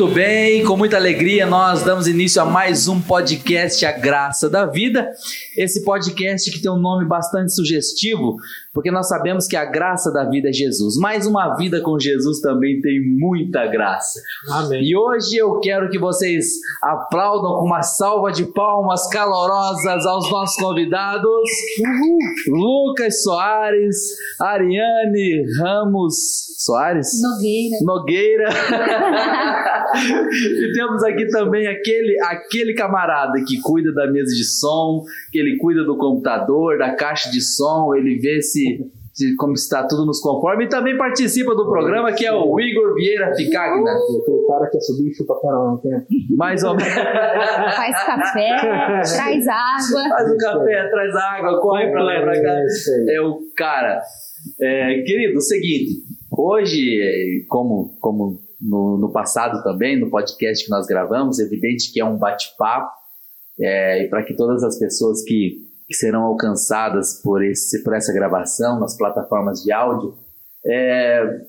Muito bem, com muita alegria, nós damos início a mais um podcast A Graça da Vida. Esse podcast que tem um nome bastante sugestivo, porque nós sabemos que a graça da vida é Jesus. Mas uma vida com Jesus também tem muita graça. Amém. E hoje eu quero que vocês aplaudam com uma salva de palmas calorosas aos nossos convidados: Lucas Soares, Ariane Ramos Soares, Nogueira. Nogueira. e temos aqui também aquele, aquele camarada que cuida da mesa de som, que ele cuida do computador, da caixa de som, ele vê se, se como está tudo nos conforme e também participa do programa, que é o Igor Vieira Ficagna. Aquele cara que é subir e chupa não tempo. Mais ou menos. Faz café, traz água. Faz o café, traz água, corre pra lá e pra cá. É o cara. É, querido, o seguinte, hoje, como, como no, no passado também, no podcast que nós gravamos, é evidente que é um bate-papo, é, e para que todas as pessoas que, que, serão alcançadas por, esse, por essa gravação nas plataformas de áudio, é,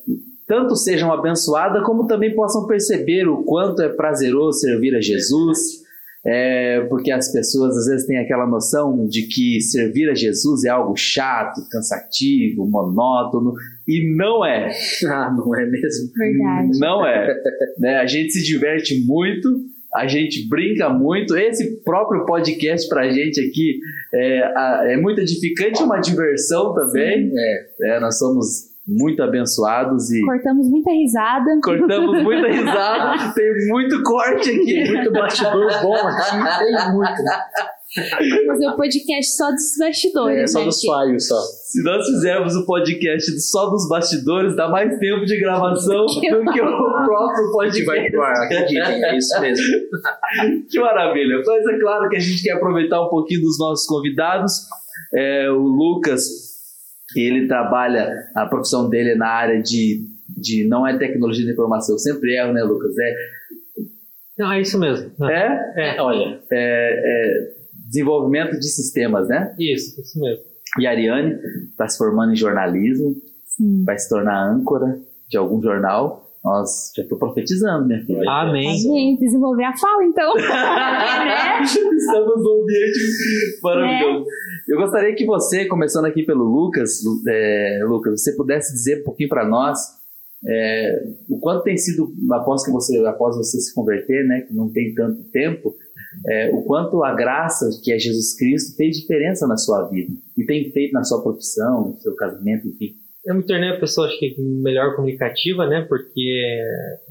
tanto sejam abençoadas, como também possam perceber o quanto é prazeroso servir a Jesus, é, porque as pessoas às vezes têm aquela noção de que servir a Jesus é algo chato, cansativo, monótono, e não é. Ah, não é mesmo? Verdade. Não é. Né? A gente se diverte muito, a gente brinca muito. Esse próprio podcast pra gente aqui é, é muito edificante, é uma diversão também. É, nós somos muito abençoados e Cortamos muita risada. cortamos muita risada, tem muito corte aqui. Muito bastidor bom aqui, tem muito. Fazer o podcast só dos bastidores. É só né, dos falhos só. Se nós fizermos o podcast só dos bastidores, dá mais tempo de gravação do que o próprio podcast. acreditem, é isso mesmo. Que maravilha. Mas é claro que a gente quer aproveitar um pouquinho dos nossos convidados. É, o Lucas, ele trabalha, a profissão dele é na área de, de não é tecnologia de informação, eu sempre erro, né, Lucas? É, Não, é isso mesmo. é, É, olha, é desenvolvimento de sistemas, né? isso, isso mesmo. E a Ariane está se formando em jornalismo, Sim. vai se tornar âncora de algum jornal. Nós já estou profetizando, minha filha. A Amém. gente desenvolver a fala, então. né? Estamos num ambiente maravilhoso. Eu gostaria que você, começando aqui pelo Lucas, Lu- é, Lucas, você pudesse dizer um pouquinho para nós é, o quanto tem sido após que você, após você se converter, né, que não tem tanto tempo, é, o quanto a graça que é Jesus Cristo fez diferença na sua vida e tem feito na sua profissão, no seu casamento, enfim. Eu me tornei a pessoa, acho que melhor comunicativa, né? Porque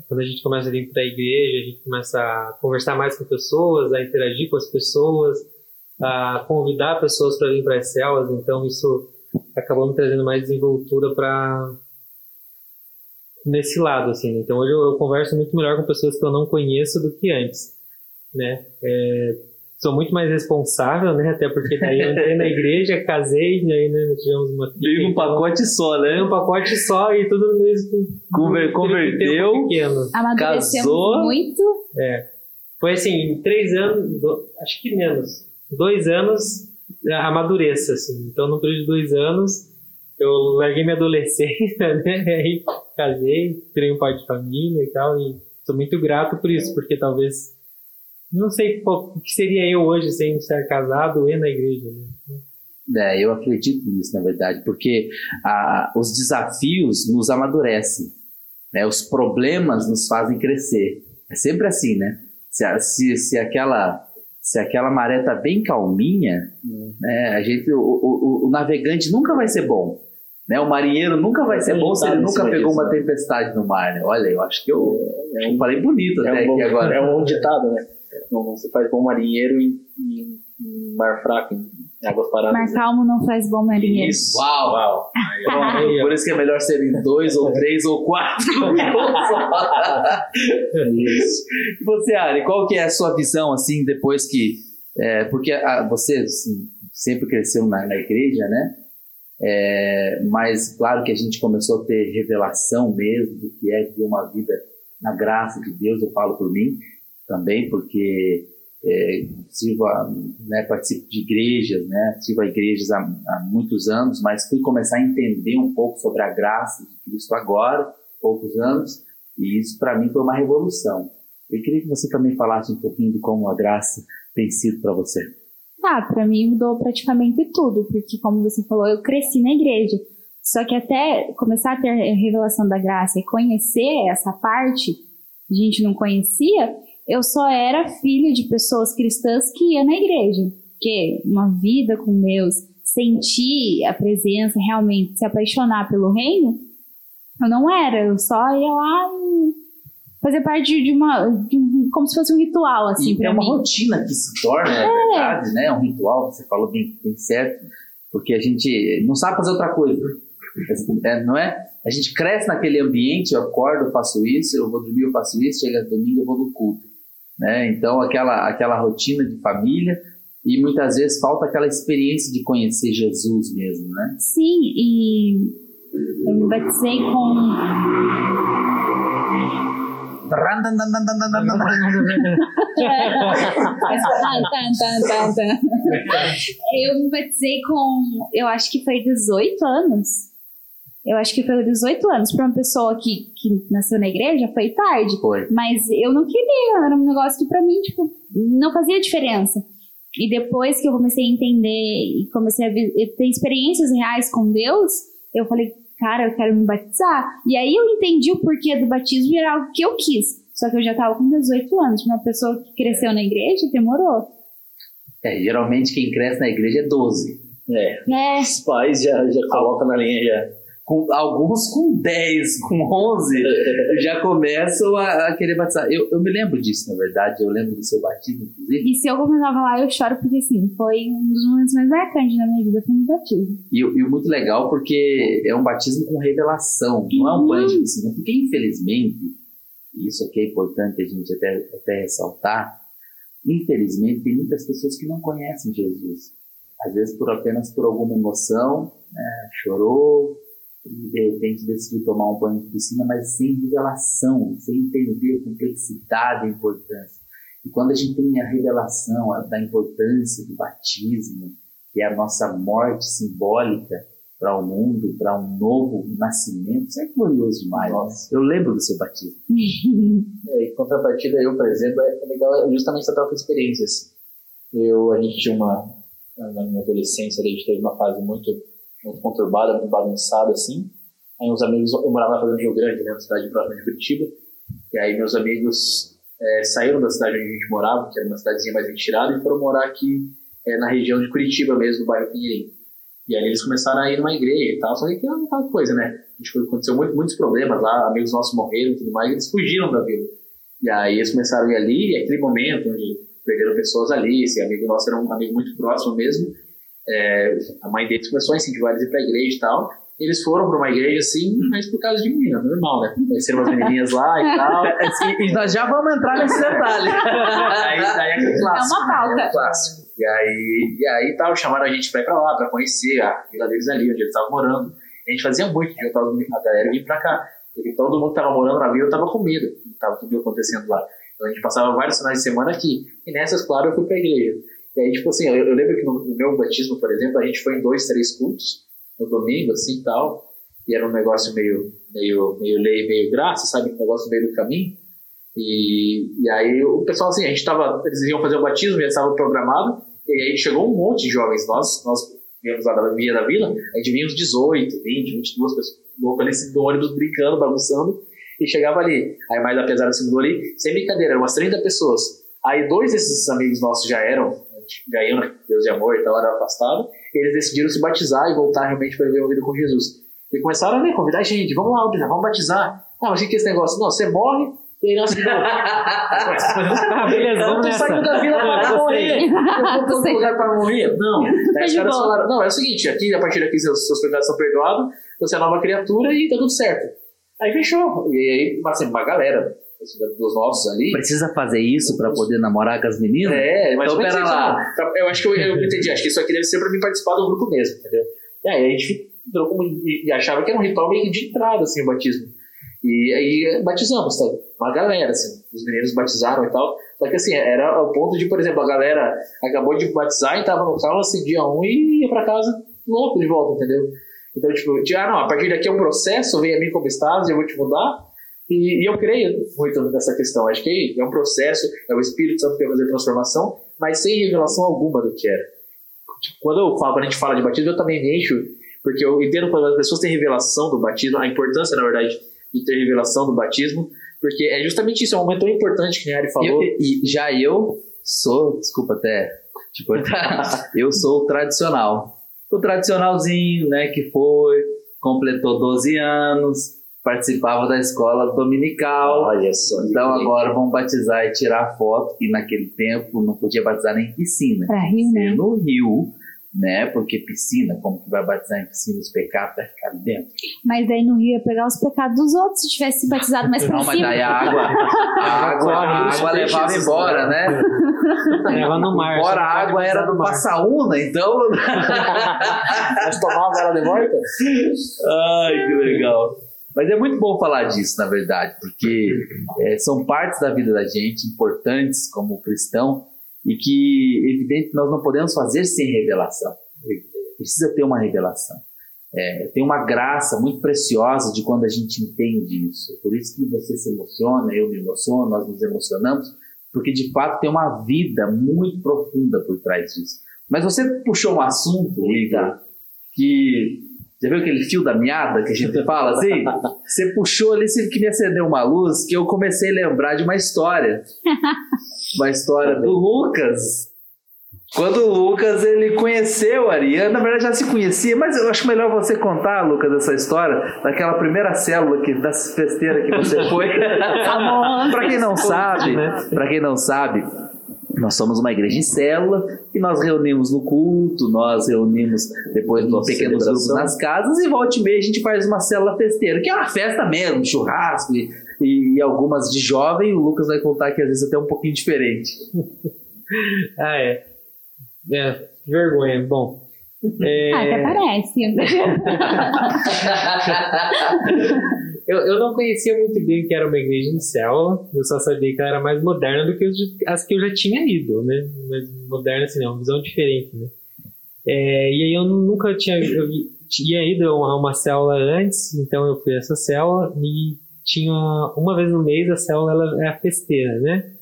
quando a gente começa a vir para a igreja, a gente começa a conversar mais com pessoas, a interagir com as pessoas, a convidar pessoas para vir para as células. Então, isso acabou me trazendo mais desenvoltura para nesse lado, assim. Então, hoje eu, eu converso muito melhor com pessoas que eu não conheço do que antes, né? É, sou muito mais responsável, né? Até porque daí eu entrei na igreja, casei, e aí né, nós tivemos uma filha, Veio então- pacote só, né? um pacote só e tudo no mesmo. Conver- converteu. Casou. muito. Foi assim, em três anos, do- acho que menos, dois anos a- amadureça, assim. Então, no período de dois anos, eu larguei minha adolescência, né? Aí casei, criei um pai de família e tal, e sou muito grato por isso, porque talvez, não sei qual- o que seria eu hoje sem estar casado e na igreja, né? É, eu acredito nisso, na verdade, porque a- os desafios nos amadurecem, né? os problemas nos fazem crescer. É sempre assim, né? Se, se, se aquela se aquela maré tá bem calminha, né? A gente, o, o, o navegante nunca vai ser bom, né? O marinheiro nunca vai ser bom se ele nunca pegou uma tempestade no mar. Né? Olha, eu acho que eu, eu falei bonito até É um, bom, aqui agora. é um bom ditado, né? Você faz bom marinheiro em, em- em mar fraco, em águas paradas. Mar calmo não faz bom marinheiro. Isso. Uau! Uau. Aí. Por isso que é melhor ser em dois, ou três, ou quatro. um só. Isso. E você, Ari, qual que é a sua visão, assim, depois que... é, porque a- você assim, sempre cresceu na, na igreja, né? É, mas claro que a gente começou a ter revelação mesmo do que é viver uma vida na graça de Deus, eu falo por mim também, porque é, sirvo a, né, participo de igrejas, né, sirvo a igrejas há, há muitos anos, mas fui começar a entender um pouco sobre a graça de Cristo agora, poucos anos, E isso para mim foi uma revolução. Eu queria que você também falasse um pouquinho de como a graça tem sido para você. Ah, para mim mudou praticamente tudo, porque como você falou, eu cresci na igreja. Só que até começar a ter a revelação da graça e conhecer essa parte, a gente não conhecia, eu só era filho de pessoas cristãs que ia na igreja. Porque uma vida com Deus, sentir a presença, realmente se apaixonar pelo reino, eu não era. Eu só ia lá fazer parte de uma. De um, como se fosse um ritual, assim, e é uma mim. rotina que se torna, é, É. verdade, né? É um ritual, você falou bem, bem certo, porque a gente não sabe fazer outra coisa. É, não é? A gente cresce naquele ambiente, eu acordo, eu faço isso, eu vou dormir, eu faço isso, chega domingo, eu vou no culto. Né? Então, aquela, aquela rotina de família, e muitas vezes falta aquela experiência de conhecer Jesus mesmo, né? Sim, e eu me batizei com. Eu me batizei com, eu acho que foi 18 anos. Eu acho que foi 18 anos. Para uma pessoa que, que nasceu na igreja, foi tarde. Foi. Mas eu não queria, era um negócio que pra mim, tipo, não fazia diferença. E depois que eu comecei a entender e comecei a ter experiências reais com Deus, eu falei, cara, eu quero me batizar. E aí eu entendi o porquê do batismo e era algo que eu quis. Só que eu já tava com 18 anos. Uma pessoa que cresceu na igreja demorou. É, geralmente quem cresce na igreja é 12. É, É, os pais já, já colocam na linha já. Com, alguns com 10, com 11, já começam a, a querer batizar. Eu, eu me lembro disso, na verdade. Eu lembro do seu batismo, inclusive. e se eu começava lá, eu choro porque, assim, foi um dos momentos mais marcantes da minha vida, foi no batismo. E, o- e muito legal porque é um batismo com revelação, não é um Uhum. banho de piscina. Porque, infelizmente, e isso aqui é importante a gente até, até ressaltar, infelizmente tem muitas pessoas que não conhecem Jesus. Às vezes por apenas por alguma emoção, né, chorou, e de repente decidiu tomar um banho de piscina, mas sem revelação, sem entender a complexidade, a importância. E quando a gente tem a revelação a- da importância do batismo, que é a nossa morte simbólica para o mundo, para um novo nascimento, isso é glorioso demais. Nossa. Eu lembro do seu batismo. É, em contrapartida, eu, por exemplo, é legal justamente essa troca de experiências. Eu, a gente tinha uma, na minha adolescência, a gente teve uma fase muito, muito conturbada, muito bagunçada, assim. Aí uns amigos, eu morava na Fazenda Rio Grande, né, uma cidade próxima de Curitiba, e aí meus amigos é, saíram da cidade onde a gente morava, que era uma cidadezinha mais retirada, e foram morar aqui é, na região de Curitiba mesmo, no bairro Pinheirinho. E aí eles começaram a ir numa igreja e tal, só que é aquela coisa, né? Gente aconteceu muito, muitos problemas lá, amigos nossos morreram e tudo mais, e eles fugiram da vila. E aí eles começaram a ir ali, e aquele momento onde perderam pessoas ali, esse amigo nosso era um amigo muito próximo mesmo, é, a mãe deles começou a incentivar eles a ir pra igreja e tal, eles foram pra uma igreja assim, mas por causa de menina, normal, né? Conheceram umas menininhas lá e tal. e, e nós já vamos entrar nesse detalhe. aí, daí é aquele clássico. É uma pauta. né? É um clássico. E aí, e aí tal, chamaram a gente pra ir pra lá, pra conhecer a vila deles ali, onde eles estavam morando. A gente fazia muito de juntar os meninos, a galera e vir pra cá. Porque todo mundo que tava morando na vila tava com medo. Tava tudo acontecendo lá. Então a gente passava vários finais de semana aqui. E nessas, claro, eu fui pra igreja. E aí, tipo assim, eu, eu lembro que no, no meu batismo, por exemplo, a gente foi em dois, três cultos, no domingo, assim, tal. E era um negócio meio, meio, meio lei, meio graça, sabe? Um negócio meio do caminho. E, e aí o pessoal, assim, a gente tava, eles iam fazer o batismo, já estava programado, e aí chegou um monte de jovens, nós, nós viemos lá da via da vila, a gente vinha uns 18, 20, 22 pessoas, louco ali, assim, no ônibus brincando, bagunçando, e chegava ali, aí mais apesar do segundo ali, sem brincadeira, eram umas 30 pessoas. Aí dois desses amigos nossos já eram, na Deus de amor e tal, eram afastados, e eles decidiram se batizar e voltar realmente para viver uma vida com Jesus. E começaram a né, convidar a gente, vamos lá, vamos batizar. Não, mas o que é esse negócio? Não, você morre e aí nós beleza, eu vamos tô saindo da vila para morrer. Eu vou para outro lugar para morrer. Não. Tá os de caras falaram, não, é o seguinte, aqui, a partir daqui, seus, seus pecados são perdoados, você é nova criatura e tá tudo certo. Aí fechou. E aí, assim, uma galera dos nossos ali. Precisa fazer isso para poder namorar com as meninas? É, mas Então, mas pera isso, lá. não. Eu acho que eu, eu entendi, acho que isso aqui deve ser pra mim participar do grupo mesmo, entendeu? E aí a gente entrou como, e, achava que era um ritual meio de entrada, assim, o batismo. E aí batizamos, sabe? Uma galera, assim, os meninos batizaram e tal. Só que assim, era ao ponto de, por exemplo, a galera acabou de batizar e tava no carro, assim, dia um e ia pra casa louco de volta, entendeu? Então, tipo, ah, não, a partir daqui é um processo, vem a mim como estás, eu vou te mudar. E, e, eu creio muito nessa questão. Acho que é um processo, é o Espírito Santo que vai fazer transformação, mas sem revelação alguma do que era. Quando, eu falo, quando a gente fala de batismo, eu também me encho, porque eu entendo quando as pessoas têm revelação do batismo, a importância, na verdade, de ter revelação do batismo, porque é justamente isso, é um momento tão importante que a Ari falou. E, e já eu sou, desculpa até te cortar, eu sou o tradicional. O tradicionalzinho, né, que foi, completou 12 anos, participava da escola dominical. Olha só. Então agora vão batizar e tirar foto. E naquele tempo não podia batizar nem em piscina. Pra rio, né? No rio, né? Porque piscina, como que vai batizar em piscina os pecados vai ficar ali dentro? Mas daí no rio ia pegar os pecados dos outros se tivesse batizado mais pra Não, mas cima. daí a água, a água, a água levava embora, né? Leva no mar. Embora a não água era do. Passaúna, então. Mas tomava ela de volta? Ai, que legal. Mas é muito bom falar disso, na verdade, porque é, são partes da vida da gente importantes como cristão e que, evidente, nós não podemos fazer sem revelação. Precisa ter uma revelação. É, tem uma graça muito preciosa de quando a gente entende isso. Por isso que você se emociona, eu me emociono, nós nos emocionamos, porque de fato tem uma vida muito profunda por trás disso. Mas você puxou um assunto, Igor, que já viu aquele fio da meada que a gente fala assim? Você puxou ali, você que me acendeu uma luz, que eu comecei a lembrar de uma história. Uma história do Lucas. Quando o Lucas ele conheceu a Ariana, na verdade já se conhecia, mas eu acho melhor você contar, Lucas, essa história daquela primeira célula que da festeira que você foi. para quem não sabe, para quem não sabe, nós somos uma igreja em célula e nós reunimos no culto, nós reunimos depois Nossa pequenos grupos nas casas e volta e meia a gente faz uma célula festeira, que é uma festa mesmo, churrasco e, e- algumas de jovem. O Lucas vai contar que às vezes até um pouquinho diferente. Ah, é. É, vergonha. Bom. É, Ah, até parece. eu, eu não conhecia muito bem que era uma igreja em célula, eu só sabia que ela era mais moderna do que as que eu já tinha ido, né? Mas moderna, assim, não, uma visão diferente, né? É, e aí eu nunca tinha. Eu tinha ido a uma célula antes, então eu fui a essa célula e tinha uma vez no mês a célula ela é a festeira, né?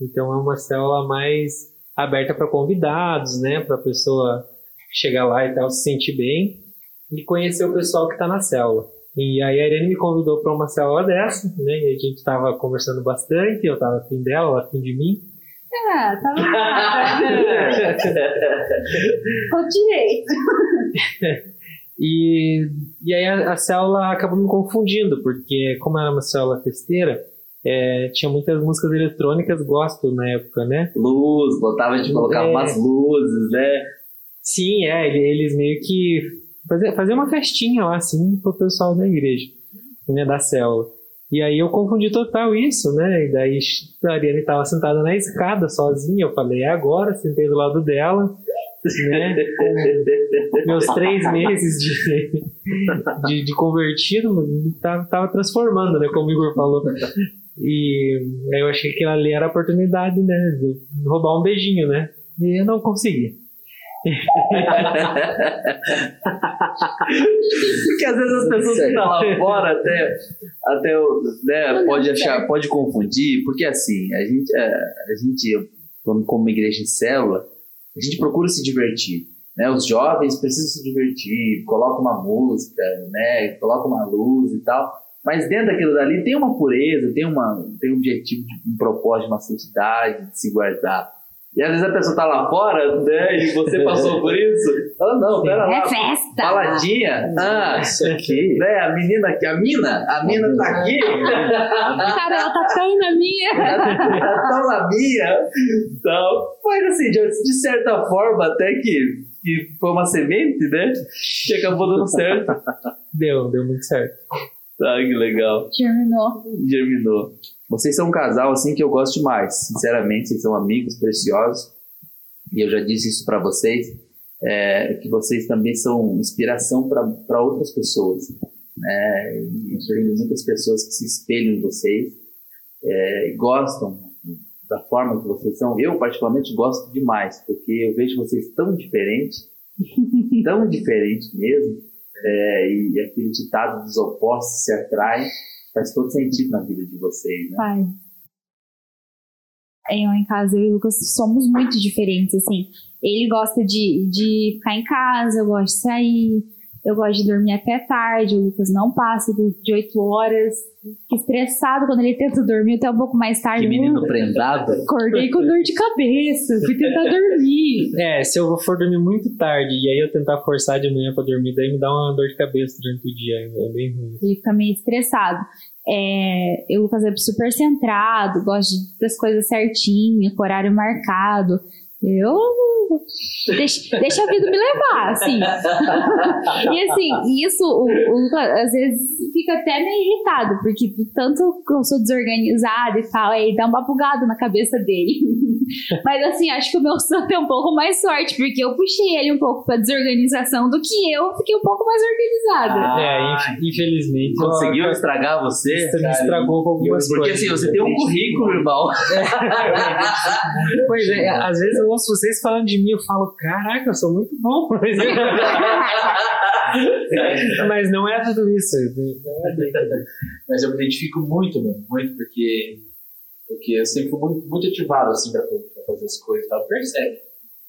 Então é uma célula mais aberta para convidados, né? Para pessoa chegar lá e tal, se sentir bem e conhecer o pessoal que está na célula. E aí a Irene me convidou para uma célula dessa, né? E a gente estava conversando bastante, eu estava afim dela, ela afim de mim. Ah, tava com direito. E, e aí a, a célula acabou me confundindo, porque como era uma célula festeira, é, tinha muitas músicas eletrônicas gospel na época, né? Luz, botava de colocar É. umas luzes, né? Sim, é, ele- eles meio que faziam fazia uma festinha lá, assim, pro pessoal da igreja, né, da célula. E aí eu confundi total isso, né? E daí a Ariane estava sentada na escada sozinha, eu falei, é agora, sentei do lado dela, né? Meus três meses de, de, de convertido, tava, tava transformando, né? Como o Igor falou. E aí eu achei que ali era a oportunidade, né? De roubar um beijinho, né? E eu não consegui. Porque às vezes as pessoas que estão lá fora até, até né, pode achar, pode confundir, porque assim, a gente, é, a gente como, igreja em célula, a gente procura se divertir. Né? Os jovens precisam se divertir, coloca uma música, né? coloca uma luz e tal. Mas dentro daquilo dali tem uma pureza, tem, uma, tem um objetivo, um propósito, uma santidade de se guardar. E às vezes a pessoa tá lá fora, né? E você passou por isso. Fala, não, pera lá. É festa. Baladinha? Ah, isso aqui. Né? A menina aqui, a mina, a mina tá aqui. Cara, ela tá tão na minha. Tá tão na minha. Então, mas assim, de, de certa forma, até que, que foi uma semente, né? Que acabou dando certo. Deu, deu muito certo. Ah, que legal. Terminou. Germinou. Vocês são um casal assim que eu gosto demais. Sinceramente, vocês são amigos preciosos. E eu já disse isso para vocês, é, que vocês também são inspiração para outras pessoas. Né? E eu tenho muitas pessoas que se espelham em vocês é, e gostam da forma que vocês são. Eu, particularmente, gosto demais, porque eu vejo vocês tão diferentes, tão diferentes mesmo. É, e aquele ditado dos opostos se atraem. Faz todo sentido na vida de vocês, né? Faz. Eu em casa, eu e o Lucas somos muito diferentes, assim. Ele gosta de, de ficar em casa, eu gosto de sair, eu gosto de dormir até tarde, o Lucas não passa de 8 horas. Fica estressado quando ele tenta dormir até um pouco mais tarde. Que menino prendado. Acordei com dor de cabeça, fui tentar dormir. É, se eu for dormir muito tarde e aí eu tentar forçar de manhã pra dormir, daí me dá uma dor de cabeça durante o dia, é bem ruim. Ele fica meio estressado. É, eu, Lucas é super centrado, gosta das coisas certinho, com horário marcado. Eu. Deixa, deixa a vida me levar, assim. E assim, isso, o, o Lucas às vezes fica até meio irritado, porque tanto que eu sou desorganizada e tal, aí dá uma bugada na cabeça dele. Mas assim, acho que o meu santo tem um pouco mais sorte, porque eu puxei ele um pouco pra desorganização do que eu fiquei um pouco mais organizada. Ah, é, infelizmente. Conseguiu estragar você? Você me estragou com algumas Porque coisas. assim, você tem um currículo, irmão. Pois é, às vezes eu ouço vocês falando de mim, eu falo, caraca, eu sou muito bom. Mas, mas não é tudo isso. É. Mas eu me identifico muito, mano, muito, porque, porque eu sempre fui muito, muito ativado, assim, pra, pra fazer as coisas e tal. Percebe?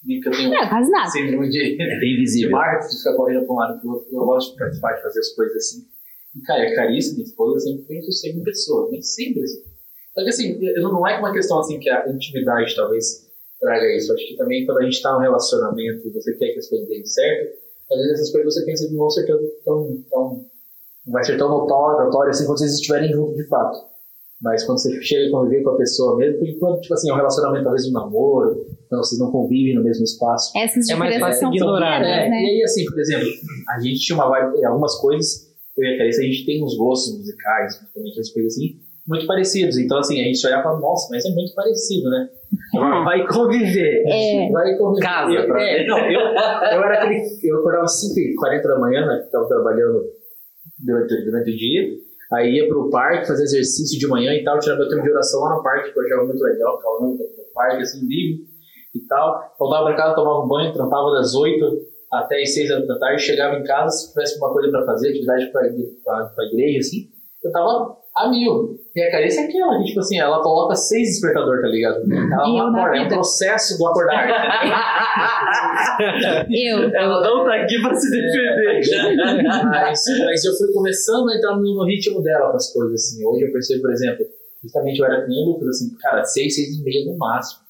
Nem que eu tenho Não, quase nada. síndrome de, É bem de visível. marketing, de ficar correndo pra um lado e pro outro. Eu gosto de participar, de fazer as coisas assim. E, cara, a Carissa, minha esposa, sempre foi um em pessoa, mas sempre assim. Só que assim, eu- não é uma questão assim que a intimidade talvez traga isso. Acho que também quando a gente tá num relacionamento e você quer que as coisas deem certo, às vezes essas coisas você pensa que não vão ser tão, tão, tão não vai ser tão notório, notório assim quando vocês estiverem juntos de fato. Mas quando você chega a conviver com a pessoa mesmo, porque quando, tipo assim, é um relacionamento, talvez um namoro, então vocês não convivem no mesmo espaço. Essas É mais diferenças fácil são ignorar, pequenas, É, né? E aí, assim, por exemplo, a gente tinha uma vibe, algumas coisas, eu e a Carissa, a gente tem uns gostos musicais, principalmente as coisas assim, muito parecidos. Então, assim, a gente olhava e falava, nossa, mas é muito parecido, né? Vai conviver. É. Vai conviver. Casa, eu, pra é, ver. não, eu, eu era aquele. Eu acordava às 5h40 da manhã, né? Tava trabalhando durante, durante o dia. Aí ia pro parque, fazer exercício de manhã e tal, tirava meu tempo de oração lá no parque, que eu achava muito legal, ficava no no parque, assim, livre e tal. Voltava pra casa, tomava um banho, trampava das 8 até as 6 horas da tarde, chegava em casa, se tivesse alguma coisa pra fazer, atividade pra, pra, pra igreja, assim, eu tava a mil. E a Carissa é aquela, que, tipo assim, ela coloca seis despertador, tá ligado? Ela E eu acorda, é um processo do acordar. Eu, Ela não tá aqui pra se defender. mas, mas eu fui começando a entrar no, no ritmo dela com as coisas, assim. Hoje eu percebo, por exemplo, justamente eu era com o Lucas, assim, cara, seis, seis e meia no máximo.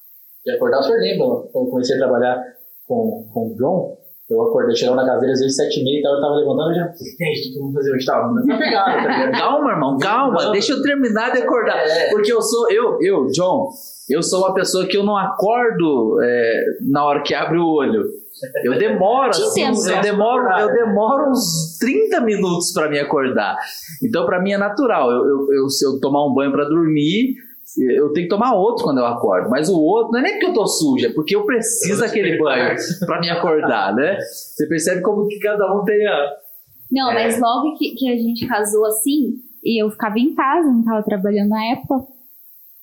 E acordar, o senhor lembra, quando eu comecei a trabalhar com, com o John, eu acordei, chegava na casa dele às vezes sete e meia e tal, eu tava levantando, eu já, gente, o que eu vou fazer hoje? Tava na pegada, tá ligado? Calma, irmão, calma. Deixa eu terminar de acordar. É. Porque eu sou, eu, eu, John, eu sou uma pessoa que eu não acordo é, na hora que abre o olho. Eu demoro, assim, eu demoro, eu demoro uns 30 minutos pra me acordar. Então, pra mim é natural. Eu, eu, eu- se eu tomar um banho pra dormir, eu tenho que tomar outro quando eu acordo. Mas o outro não é nem porque eu tô suja, é porque eu preciso daquele banho pra me acordar, né? Você percebe como que cada um tem a. Não, É. mas logo que, que a gente casou assim, e eu ficava em casa, não tava trabalhando na época,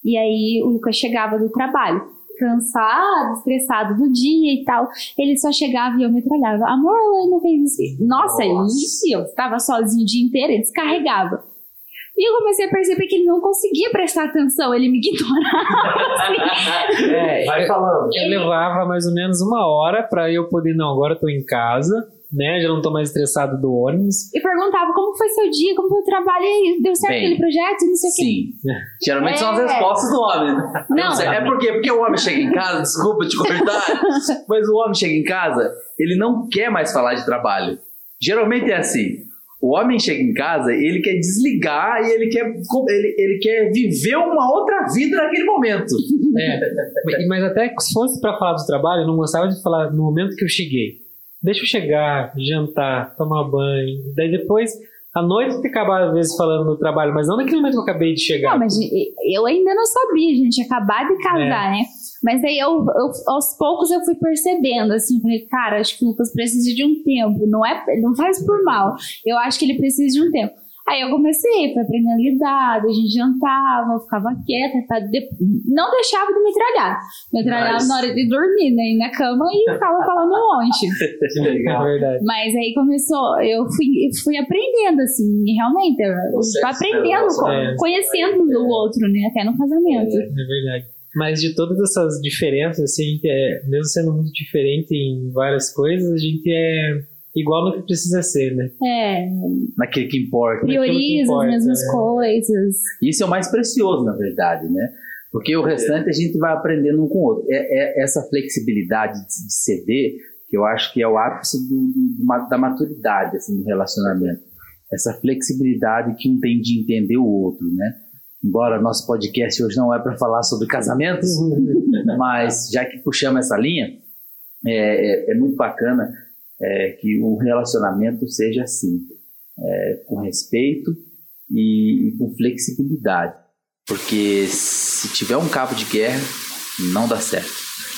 e aí o Lucas chegava do trabalho, cansado, estressado do dia e tal, ele só chegava e eu metralhava, amor, a não fez isso. Nossa, Nossa. e eu ficava sozinho o dia inteiro, ele descarregava. E eu comecei a perceber que ele não conseguia prestar atenção, ele me ignorava. assim. É, Vai falando. eu levava mais ou menos uma hora pra eu poder, não, agora eu tô em casa, né? Já não tô mais estressado do ônibus. E perguntava como foi seu dia, como foi o trabalho, e deu certo Bem, aquele projeto, e não sei o quê. Sim. Geralmente são as É. respostas do homem. né? Não, sei, É porque, porque o homem chega em casa, desculpa te cortar, mas o homem chega em casa, ele não quer mais falar de trabalho. Geralmente é assim. O homem chega em casa, ele quer desligar e ele quer, ele, ele quer viver uma outra vida naquele momento. É, mas- até se fosse pra falar do trabalho, eu não gostava de falar no momento que eu cheguei. Deixa eu chegar, jantar, tomar banho. Daí depois, à noite, eu acabar às vezes falando do trabalho, mas não naquele momento que eu acabei de chegar. Não, mas eu ainda não sabia, gente acabado de casar, né? Mas daí eu, eu- aos poucos eu fui percebendo, assim, falei, cara, acho que o Lucas precisa de um tempo, não é, não faz por mal. Eu acho que ele precisa de um tempo. Aí eu comecei, fui aprendendo a lidar, a gente jantava, ficava quieta, de... não deixava de me tralhar. Me tralhava Mas... na hora de dormir, né? Na cama e ficava falando um monte. Legal. É verdade. Mas aí começou, eu fui, fui aprendendo, assim, realmente, Você aprendendo, é, conhecendo o outro, né? Até no casamento. É, é verdade. Mas de todas essas diferenças, assim, a gente é, mesmo sendo muito diferente em várias coisas, a gente é igual no que precisa ser, né? É. Naquilo que importa. Prioriza importa, as mesmas é. coisas. Isso é o mais precioso, na verdade, né? Porque o restante a gente vai aprendendo um com o outro. É, é essa flexibilidade de ceder, que eu acho que é o ápice do, do, da maturidade assim, do relacionamento. Essa flexibilidade que um tem de entender o outro, né? Embora nosso podcast hoje não é para falar sobre casamentos, mas já que puxamos essa linha, é, é, é muito bacana é, que o relacionamento seja assim, é, com respeito e, e, com flexibilidade. Porque se tiver um cabo de guerra, não dá certo.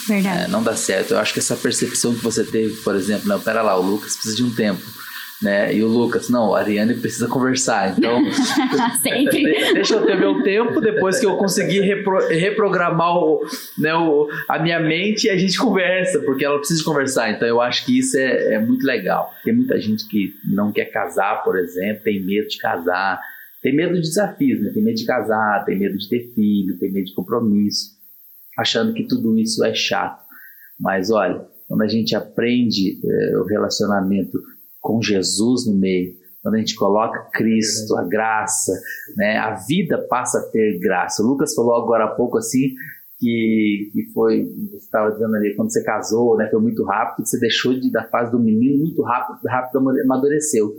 Verdade. É, não dá certo. Eu acho que essa percepção que você teve, por exemplo, não, pera lá, o Lucas precisa de um tempo né? E o Lucas, não, a Ariane precisa conversar, então Sempre. deixa eu ter meu tempo, depois que eu conseguir repro, reprogramar o, né, o, a minha mente, a gente conversa, porque ela precisa conversar. Então eu acho que isso é, é muito legal. Tem muita gente que não quer casar, por exemplo, tem medo de casar, tem medo de desafios, né? Tem medo de casar, tem medo de ter filho, tem medo de compromisso, achando que tudo isso é chato. Mas olha, quando a gente aprende é, o relacionamento com Jesus no meio, quando a gente coloca Cristo, a graça, né, a vida passa a ter graça. O Lucas falou agora há pouco assim que, que foi, estava dizendo ali, quando você casou, né, foi muito rápido, você deixou de, da fase do menino muito rápido, rápido amadureceu.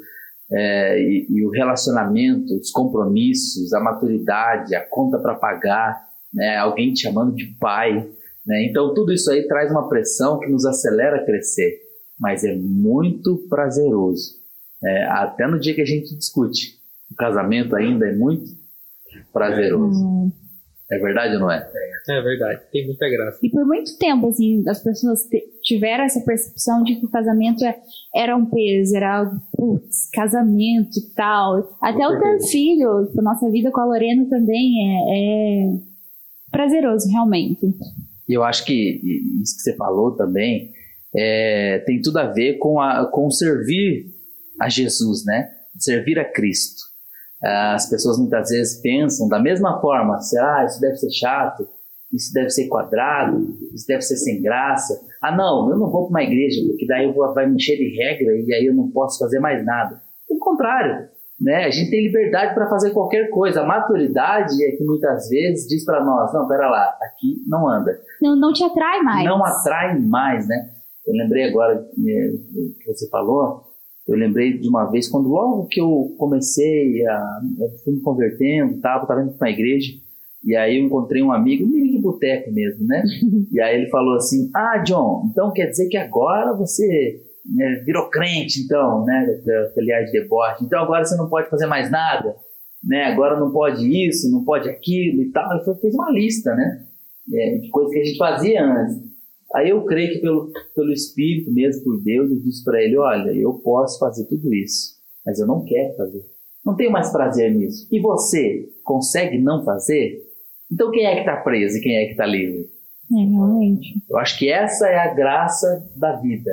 É, e, e, o relacionamento, os compromissos, a maturidade, a conta para pagar, né, alguém te chamando de pai. Né, então, tudo isso aí traz uma pressão que nos acelera a crescer mas é muito prazeroso. É, até no dia que a gente discute. O casamento ainda é muito prazeroso. Hum. É verdade ou não é? É verdade, tem muita graça. E por muito tempo, assim, as pessoas tiveram essa percepção de que o casamento é, era um peso, era algo, putz, casamento e tal. Até o ter filho, tipo, nossa vida com a Lorena também é, é prazeroso, realmente. E eu acho que isso que você falou também é, tem tudo a ver com, a, com servir a Jesus, né? Servir a Cristo. As pessoas muitas vezes pensam da mesma forma, assim, ah, isso deve ser chato, isso deve ser quadrado, isso deve ser sem graça. Ah, não, eu não vou para uma igreja, porque daí eu vou, vai me encher de regra e aí eu não posso fazer mais nada. Pelo contrário, né? A gente tem liberdade para fazer qualquer coisa. A maturidade é que muitas vezes diz para nós, não, pera lá, aqui não anda. Não, não te atrai mais. Não atrai mais, né? Eu lembrei agora é, que você falou, eu lembrei de uma vez, quando logo que eu comecei a. Eu fui me convertendo, estava tava indo para uma igreja, e aí eu encontrei um amigo, um menino de boteco mesmo, né? e aí ele falou assim: Ah, John, então quer dizer que agora você né, virou crente, então, né? Aliás, de deboche. Então agora você não pode fazer mais nada, né? Agora não pode isso, não pode aquilo e tal. Ele fez uma lista, né? É, de coisas que a gente fazia antes. Aí eu creio que pelo, pelo Espírito mesmo, por Deus, eu disse para ele: Olha, eu posso fazer tudo isso, mas eu não quero fazer. Não tenho mais prazer nisso. E você consegue não fazer? Então quem é que está preso e quem é que está livre? É, realmente. Eu acho que essa é a graça da vida.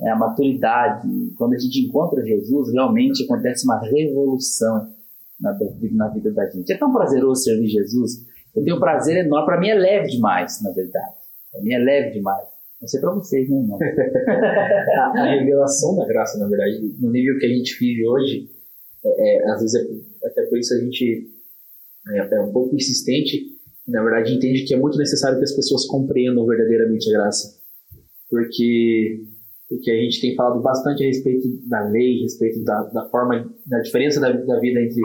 É a maturidade. Quando a gente encontra Jesus, realmente acontece uma revolução na, na vida da gente. É tão prazeroso servir Jesus. Eu tenho um prazer enorme. Para mim é leve demais, na verdade. Para mim é leve demais. Não sei para vocês, né, irmão? a, a, revelação da graça, na verdade, no nível que a gente vive hoje, é, é, às vezes é, até por isso a gente é, é um pouco insistente e, na verdade, entende que é muito necessário que as pessoas compreendam verdadeiramente a graça. Porque, porque a gente tem falado bastante a respeito da lei, a respeito da, da forma, da diferença da, da vida entre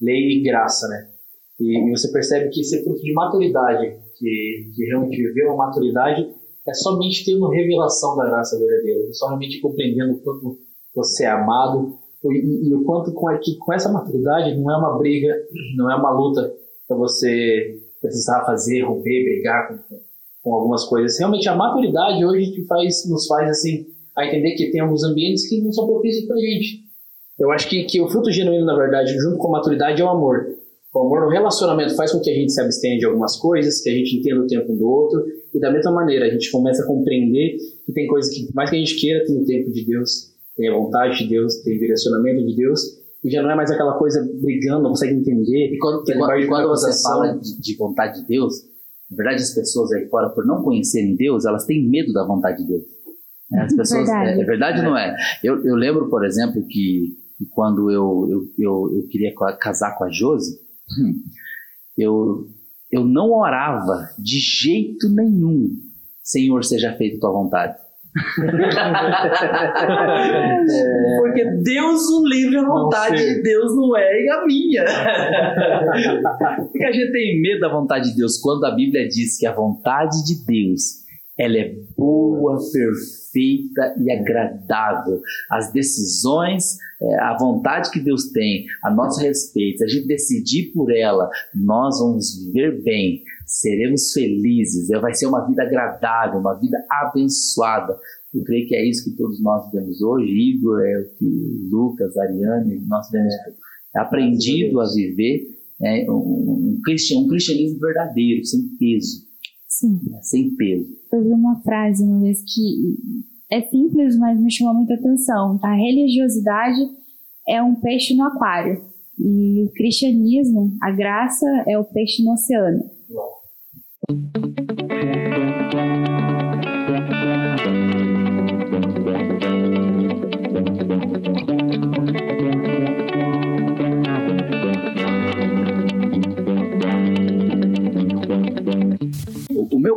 lei e graça, né? E, e você percebe que isso é fruto de maturidade que, que realmente viveu a maturidade, é somente tendo revelação da graça verdadeira, é somente compreendendo o quanto você é amado e, e o quanto com, que, com essa maturidade não é uma briga, não é uma luta para você precisar fazer, romper, brigar com, com algumas coisas. Realmente a maturidade hoje te faz, nos faz assim a entender que tem alguns ambientes que não são propícios para gente. Eu acho que, que o fruto genuíno, na verdade, junto com a maturidade, é o amor. O amor no relacionamento faz com que a gente se abstenha de algumas coisas, que a gente entenda o tempo do outro, e da mesma maneira a gente começa a compreender que tem coisas que, mais que a gente queira, tem o tempo de Deus, tem a vontade de Deus, tem o direcionamento de Deus, e já não é mais aquela coisa brigando, não consegue entender. E quando, e quando, e quando você fala de, de, vontade de Deus, na verdade as pessoas aí fora, por não conhecerem Deus, elas têm medo da vontade de Deus. As pessoas, verdade. É, é verdade ou não é? Eu, eu lembro, por exemplo, que, que quando eu, eu, eu, eu queria casar com a Josi, eu, eu não orava de jeito nenhum, Senhor, seja feito tua vontade. Porque Deus o livre, a vontade de Deus não é a minha. Porque a gente tem medo da vontade de Deus quando a Bíblia diz que a vontade de Deus ela é boa, perfeita e agradável. As decisões, é, a vontade que Deus tem a nosso respeito, se a gente decidir por ela, nós vamos viver bem, seremos felizes, é, vai ser uma vida agradável, uma vida abençoada. Eu creio que é isso que todos nós temos hoje. Igor, é o que Lucas, Ariane, nós temos aprendido a viver né, um, um, cristianismo verdadeiro, sem peso. Sim. Sem peso eu vi uma frase uma vez que é simples, mas me chamou muita atenção. A religiosidade é um peixe no aquário e o cristianismo, a graça, é o peixe no oceano.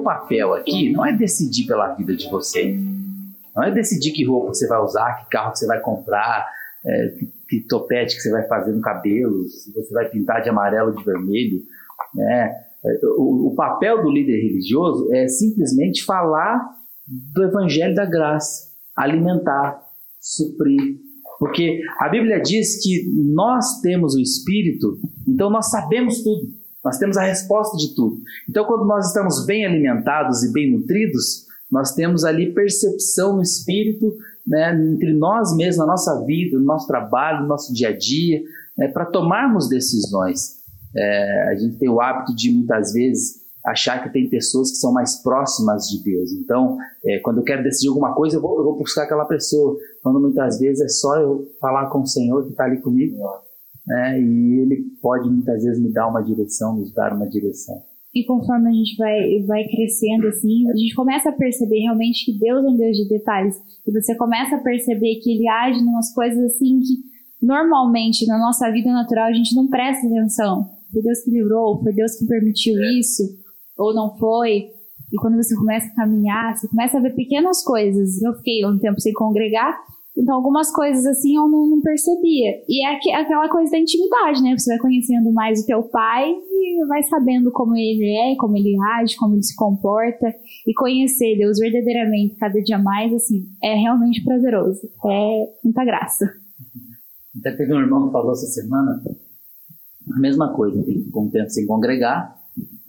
Papel aqui não é decidir pela vida de vocês. Não é decidir que roupa você vai usar, que carro você vai comprar, é, que, que, topete que você vai fazer no cabelo, se você vai pintar de amarelo de vermelho. Né? O, o papel do líder religioso é simplesmente falar do evangelho da graça, alimentar, suprir. Porque a Bíblia diz que nós temos o Espírito, então nós sabemos tudo. Nós temos a resposta de tudo. Então, quando nós estamos bem alimentados e bem nutridos, nós temos ali percepção no espírito, né, entre nós mesmos, na nossa vida, no nosso trabalho, no nosso dia a dia, né, para tomarmos decisões. É, a gente tem o hábito de muitas vezes achar que tem pessoas que são mais próximas de Deus. Então, é, quando eu quero decidir alguma coisa, eu vou, eu vou buscar aquela pessoa. Quando muitas vezes é só eu falar com o Senhor que está ali comigo né? E ele pode muitas vezes me dar uma direção, nos dar uma direção. E conforme a gente vai, vai crescendo, assim, a gente começa a perceber realmente que Deus é um Deus de detalhes. E você começa a perceber que Ele age em umas coisas assim que normalmente na nossa vida natural a gente não presta atenção. Foi Deus que livrou, foi Deus que permitiu isso, ou não foi. E quando você começa a caminhar, você começa a ver pequenas coisas. Eu fiquei um tempo sem congregar, então, algumas coisas assim eu não, não percebia. E é aquela coisa da intimidade, né? Você vai conhecendo mais o teu pai e vai sabendo como ele é, como ele age, como ele se comporta. E conhecer Deus verdadeiramente cada dia mais, assim, é realmente prazeroso. É muita graça. Até teve um irmão que falou essa semana a mesma coisa. Ele ficou um tempo sem congregar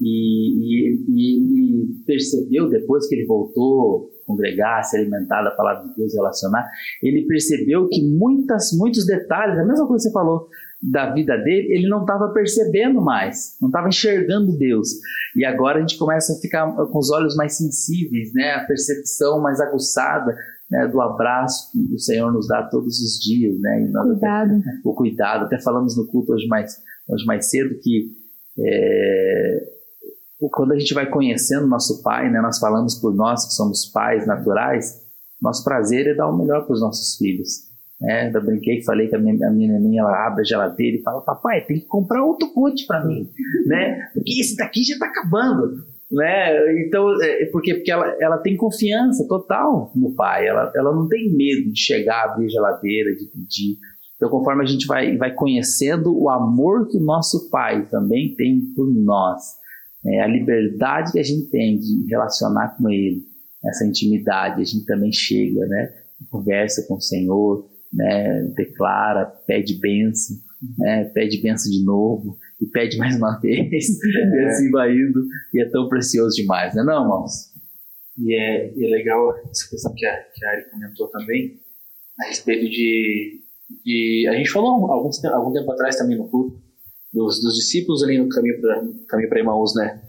e, e, e ele percebeu depois que ele voltou congregar, se alimentar da palavra de Deus, relacionar, ele percebeu que muitas, muitos detalhes, a mesma coisa que você falou da vida dele, ele não estava percebendo mais, não estava enxergando Deus. E agora a gente começa a ficar com os olhos mais sensíveis, né? a percepção mais aguçada né? do abraço que o Senhor nos dá todos os dias. Né? cuidado. Até, o cuidado. Até falamos no culto hoje mais, hoje mais cedo que é, quando a gente vai conhecendo nosso pai, né, nós falamos por nós que somos pais naturais, nosso prazer é dar o melhor para os nossos filhos. Né? Eu brinquei que falei que a minha, a minha neném ela abre a geladeira e fala: Papai, tem que comprar outro cote para mim, né? Porque esse daqui já está acabando. Né? Então, é, porque, porque ela, ela tem confiança total no pai, ela, ela não tem medo de chegar, abrir a geladeira, de pedir. Então, conforme a gente vai, vai conhecendo o amor que o nosso pai também tem por nós, é, a liberdade que a gente tem de relacionar com Ele, essa intimidade, a gente também chega, né? Conversa com o Senhor, né? Declara, pede bênção, né? Pede bênção de novo e pede mais uma vez, é. e assim vai indo, e é tão precioso demais, né, não, irmãos? E é, e é legal essa questão que a, que a Ari comentou também, a respeito de E a gente falou alguns, algum tempo atrás também no culto dos, dos discípulos ali no caminho para caminho para Emaús, né?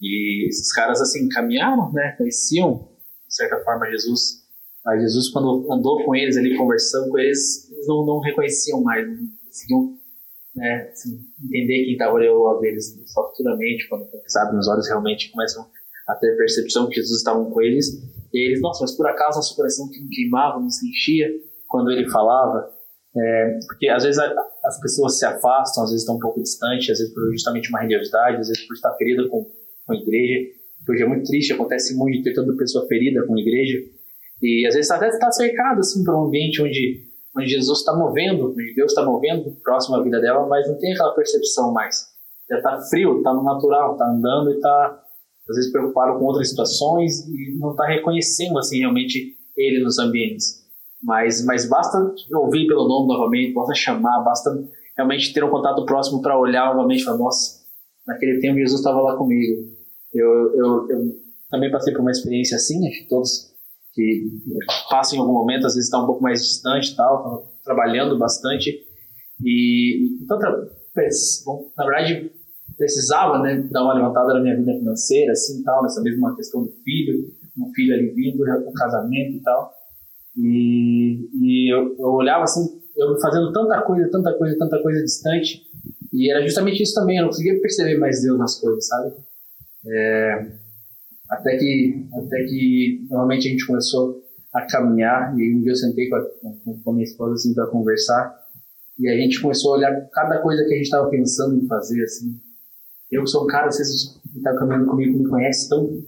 E esses caras assim caminharam, né? Conheciam de certa forma Jesus, mas Jesus quando andou com eles ali conversando com eles, eles não, não reconheciam mais, não conseguiam né, assim, entender quem estava ali ao lado deles só futuramente, quando eles abrem os olhos realmente começam a ter percepção que Jesus estava com eles. E eles, nossa, mas por acaso nosso coração que não queimava, não se enchia quando ele falava? É, porque às vezes a, as pessoas se afastam, às vezes estão um pouco distantes, às vezes por justamente uma religiosidade, às vezes por estar ferida com, com a igreja. Hoje é muito triste, acontece muito ter tanta pessoa ferida com a igreja. E às vezes até está cercado assim por um ambiente onde, onde Jesus está movendo, onde Deus está movendo próximo à vida dela, mas não tem aquela percepção mais. Já está frio, está no natural, está andando e está às vezes preocupado com outras situações e não está reconhecendo assim realmente ele nos ambientes. Mas, mas basta ouvir pelo nome novamente, basta chamar, basta realmente ter um contato próximo para olhar novamente e falar, nossa, naquele tempo Jesus estava lá comigo. Eu, eu, eu, também passei por uma experiência assim, acho que todos que passam em algum momento, às vezes está um pouco mais distante tal, trabalhando bastante. E, tanta, bom, na verdade, precisava né, dar uma levantada na minha vida financeira, assim, tal, nessa mesma questão do filho, um filho ali vindo, um casamento e tal. E, e eu, eu, olhava assim, eu fazendo tanta coisa, tanta coisa, tanta coisa distante, e era justamente isso também, eu não conseguia perceber mais Deus nas coisas, sabe? É, até que, até que, normalmente a gente começou a caminhar, e um dia eu sentei com a, com a minha esposa assim para conversar, e a gente começou a olhar cada coisa que a gente estava pensando em fazer, assim. Eu sou um cara, vocês que estão caminhando comigo, me conhecem tão,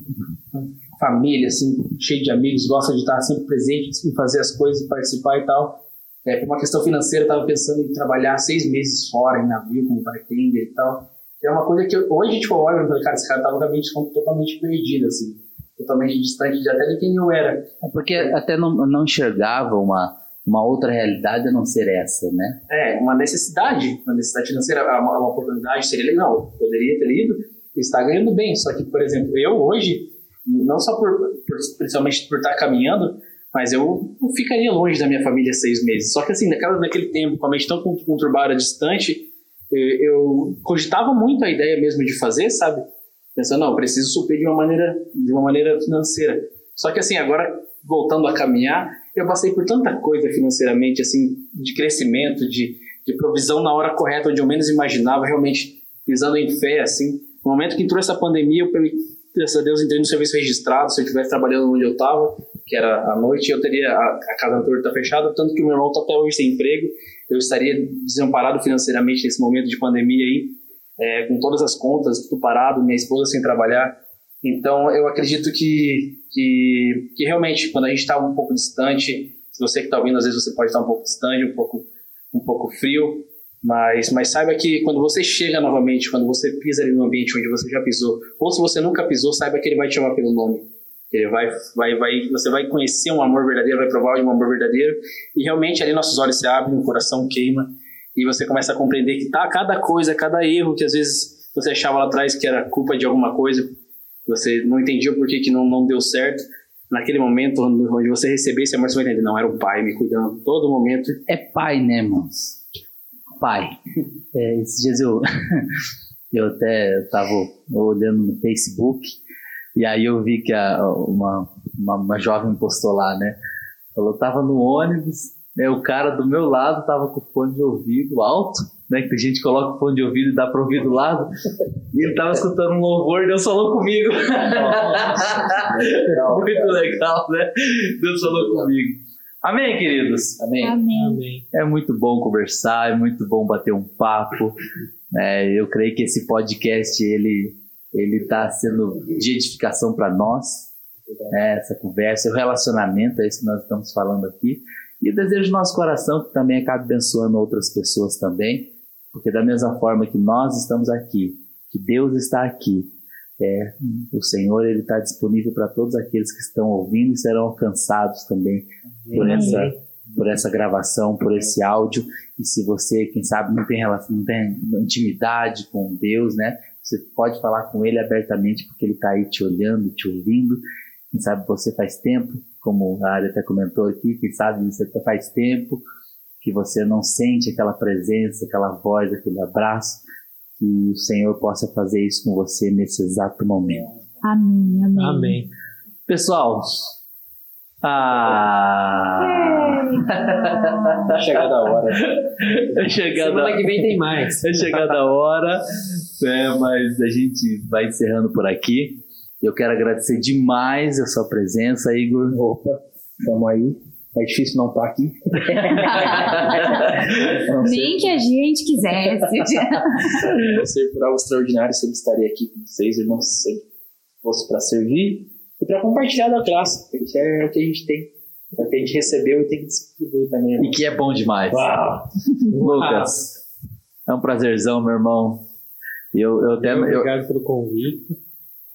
tão família, assim, cheio de amigos, gosta de estar sempre presente em fazer as coisas, participar e tal. É, por uma questão financeira, eu estava pensando em trabalhar seis meses fora, em navio, como bartender e tal. É uma coisa que eu, hoje a gente olha e fala, cara, esse cara estava totalmente, totalmente perdido, assim, totalmente distante de até de quem eu era. É porque até não, não enxergava uma, uma outra realidade a não ser essa, né? É, uma necessidade, uma necessidade financeira, uma, uma oportunidade seria legal, poderia ter ido e está ganhando bem. Só que, por exemplo, eu hoje não só por, por principalmente por estar caminhando, mas eu, eu, ficaria longe da minha família seis meses. Só que assim, naquela, naquele tempo, com a mente tão conturbada, distante, eu, eu cogitava muito a ideia mesmo de fazer, sabe? Pensando, não, preciso suprir de uma maneira, de uma maneira financeira. Só que assim, agora voltando a caminhar, eu passei por tanta coisa financeiramente, assim, de crescimento, de, de provisão na hora correta, onde eu menos imaginava, realmente pisando em fé, assim. No momento que entrou essa pandemia, eu graças a Deus, entrei no serviço registrado. Se eu estivesse trabalhando onde eu estava, que era à noite, eu teria a, a casa toda tá fechada. Tanto que o meu irmão está até hoje sem emprego. Eu estaria desamparado financeiramente nesse momento de pandemia aí, é, com todas as contas, tudo parado, minha esposa sem trabalhar. Então, eu acredito que, que, que realmente, quando a gente está um pouco distante, se você que está ouvindo, às vezes você pode estar um pouco distante, um pouco, um pouco frio, mas, mas saiba que quando você chega novamente, quando você pisa ali no ambiente onde você já pisou, ou se você nunca pisou, saiba que ele vai te chamar pelo nome. Ele vai, vai, vai, você vai conhecer um amor verdadeiro, vai provar de um amor verdadeiro, e realmente ali nossos olhos se abrem, o coração queima, e você começa a compreender que tá cada coisa, cada erro que às vezes você achava lá atrás que era culpa de alguma coisa, você não entendia por que, que não, não deu certo. Naquele momento onde você recebesse esse amor, você vai entender, não, era o pai me cuidando todo momento. É pai, né, irmãos? Pai. É, esses dias eu, eu até estava olhando no Facebook e aí eu vi que a, uma, uma, uma, jovem postou lá, né? Falou, tava no ônibus, né, o cara do meu lado tava com fone de ouvido alto, né? Que a gente coloca o fone de ouvido e dá para ouvir do lado. E ele tava escutando um louvor, Deus falou comigo. Muito legal, né? Deus falou comigo. Amém, queridos? Amém. Amém. É muito bom conversar, é muito bom bater um papo. É, eu creio que esse podcast ele ele está sendo de edificação para nós. Né, essa conversa, o relacionamento, é isso que nós estamos falando aqui. E desejo do nosso coração que também acabe abençoando outras pessoas também, porque da mesma forma que nós estamos aqui, que Deus está aqui, é, o Senhor ele está disponível para todos aqueles que estão ouvindo e serão alcançados também por essa, por essa gravação, por esse áudio. E se você, quem sabe, não tem relação, não tem intimidade com Deus, né? Você pode falar com Ele abertamente porque Ele está aí te olhando, te ouvindo. Quem sabe você faz tempo, como a área até comentou aqui, quem sabe você faz tempo que você não sente aquela presença, aquela voz, aquele abraço, que o Senhor possa fazer isso com você nesse exato momento. Amém, amém. Amém. Pessoal, ah, Tá chegada a hora. é chegada, Semana que vem tem mais. é chegada a hora, né, mas a gente vai encerrando por aqui. Eu quero agradecer demais a sua presença, Igor. Opa, vamos aí. É difícil não estar aqui. Não sei, Nem que a gente quisesse. sei por algo extraordinário, sempre estarei aqui com vocês, irmãos, sempre fosse para servir e para compartilhar da graça, porque é o que a gente tem, é o que a gente recebeu e tem que distribuir também. E que é bom demais. Uau! Lucas, é um prazerzão, meu irmão. Eu, eu, até, eu, Obrigado pelo convite.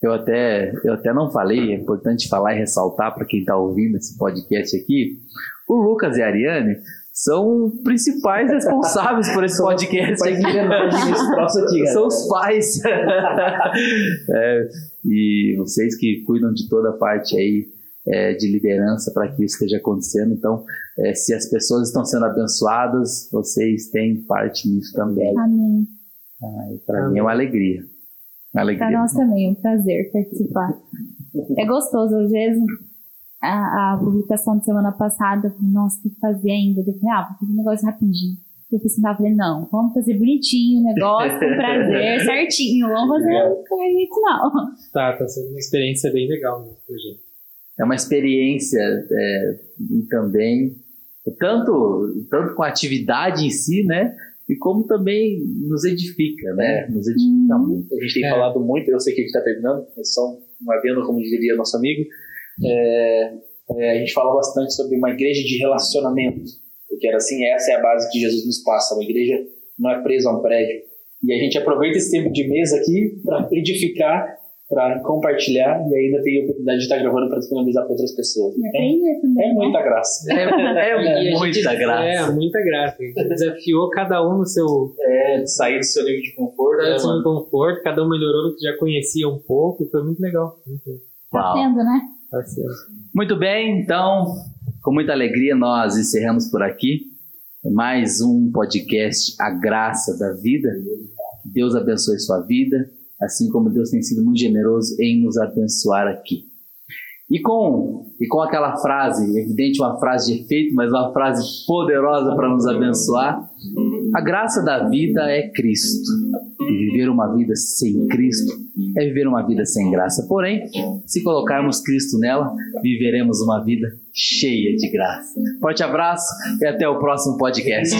eu, até, eu até não falei, é importante falar e ressaltar para quem está ouvindo esse podcast aqui. O Lucas e a Ariane são os principais responsáveis por esse podcast aqui. aqui. São os pais. É, e vocês que cuidam de toda a parte aí é, de liderança para que isso esteja acontecendo. Então, é, se as pessoas estão sendo abençoadas, vocês têm parte nisso também. Amém. Para mim é uma alegria. Para nós também é um prazer participar. É gostoso, às vezes, a, a publicação de semana passada, eu falei, nossa, tem que fazer ainda. Eu falei, ah, vou fazer um negócio rapidinho. Eu falei, assim, eu falei, não, vamos fazer bonitinho o negócio, com prazer, certinho. Vamos fazer com a gente, não. Tá, tá sendo uma experiência bem legal mesmo pra gente. É uma experiência é, e também, tanto, tanto com a atividade em si, né? E como também nos edifica, né? Nos edifica Uhum. muito. A gente tem É. falado muito, eu sei que a gente está terminando, é só um adendo, como diria nosso amigo. É, é, a gente fala bastante sobre uma igreja de relacionamento, porque era assim, essa é a base que Jesus nos passa. Uma igreja não é presa a um prédio. E a gente aproveita esse tempo de mesa aqui para edificar, para compartilhar e ainda tem a oportunidade de estar gravando para disponibilizar para outras pessoas. Aprender também, é né? muita graça. É, E a é muita gente- graça. É, muita graça. A gente desafiou cada um no seu É, sair do seu nível de conforto. né, mano? de conforto, cada um melhorou no que já conhecia um pouco, e foi muito legal. Muito legal. Tá sendo, né? Muito bem, então, com muita alegria, nós encerramos por aqui mais um podcast A Graça da Vida. Que Deus abençoe sua vida, assim como Deus tem sido muito generoso em nos abençoar aqui. E com, e com aquela frase, evidente uma frase de efeito, mas uma frase poderosa para nos abençoar, a graça da vida é Cristo. E viver uma vida sem Cristo é viver uma vida sem graça. Porém, se colocarmos Cristo nela, viveremos uma vida cheia de graça. Forte abraço e até o próximo podcast.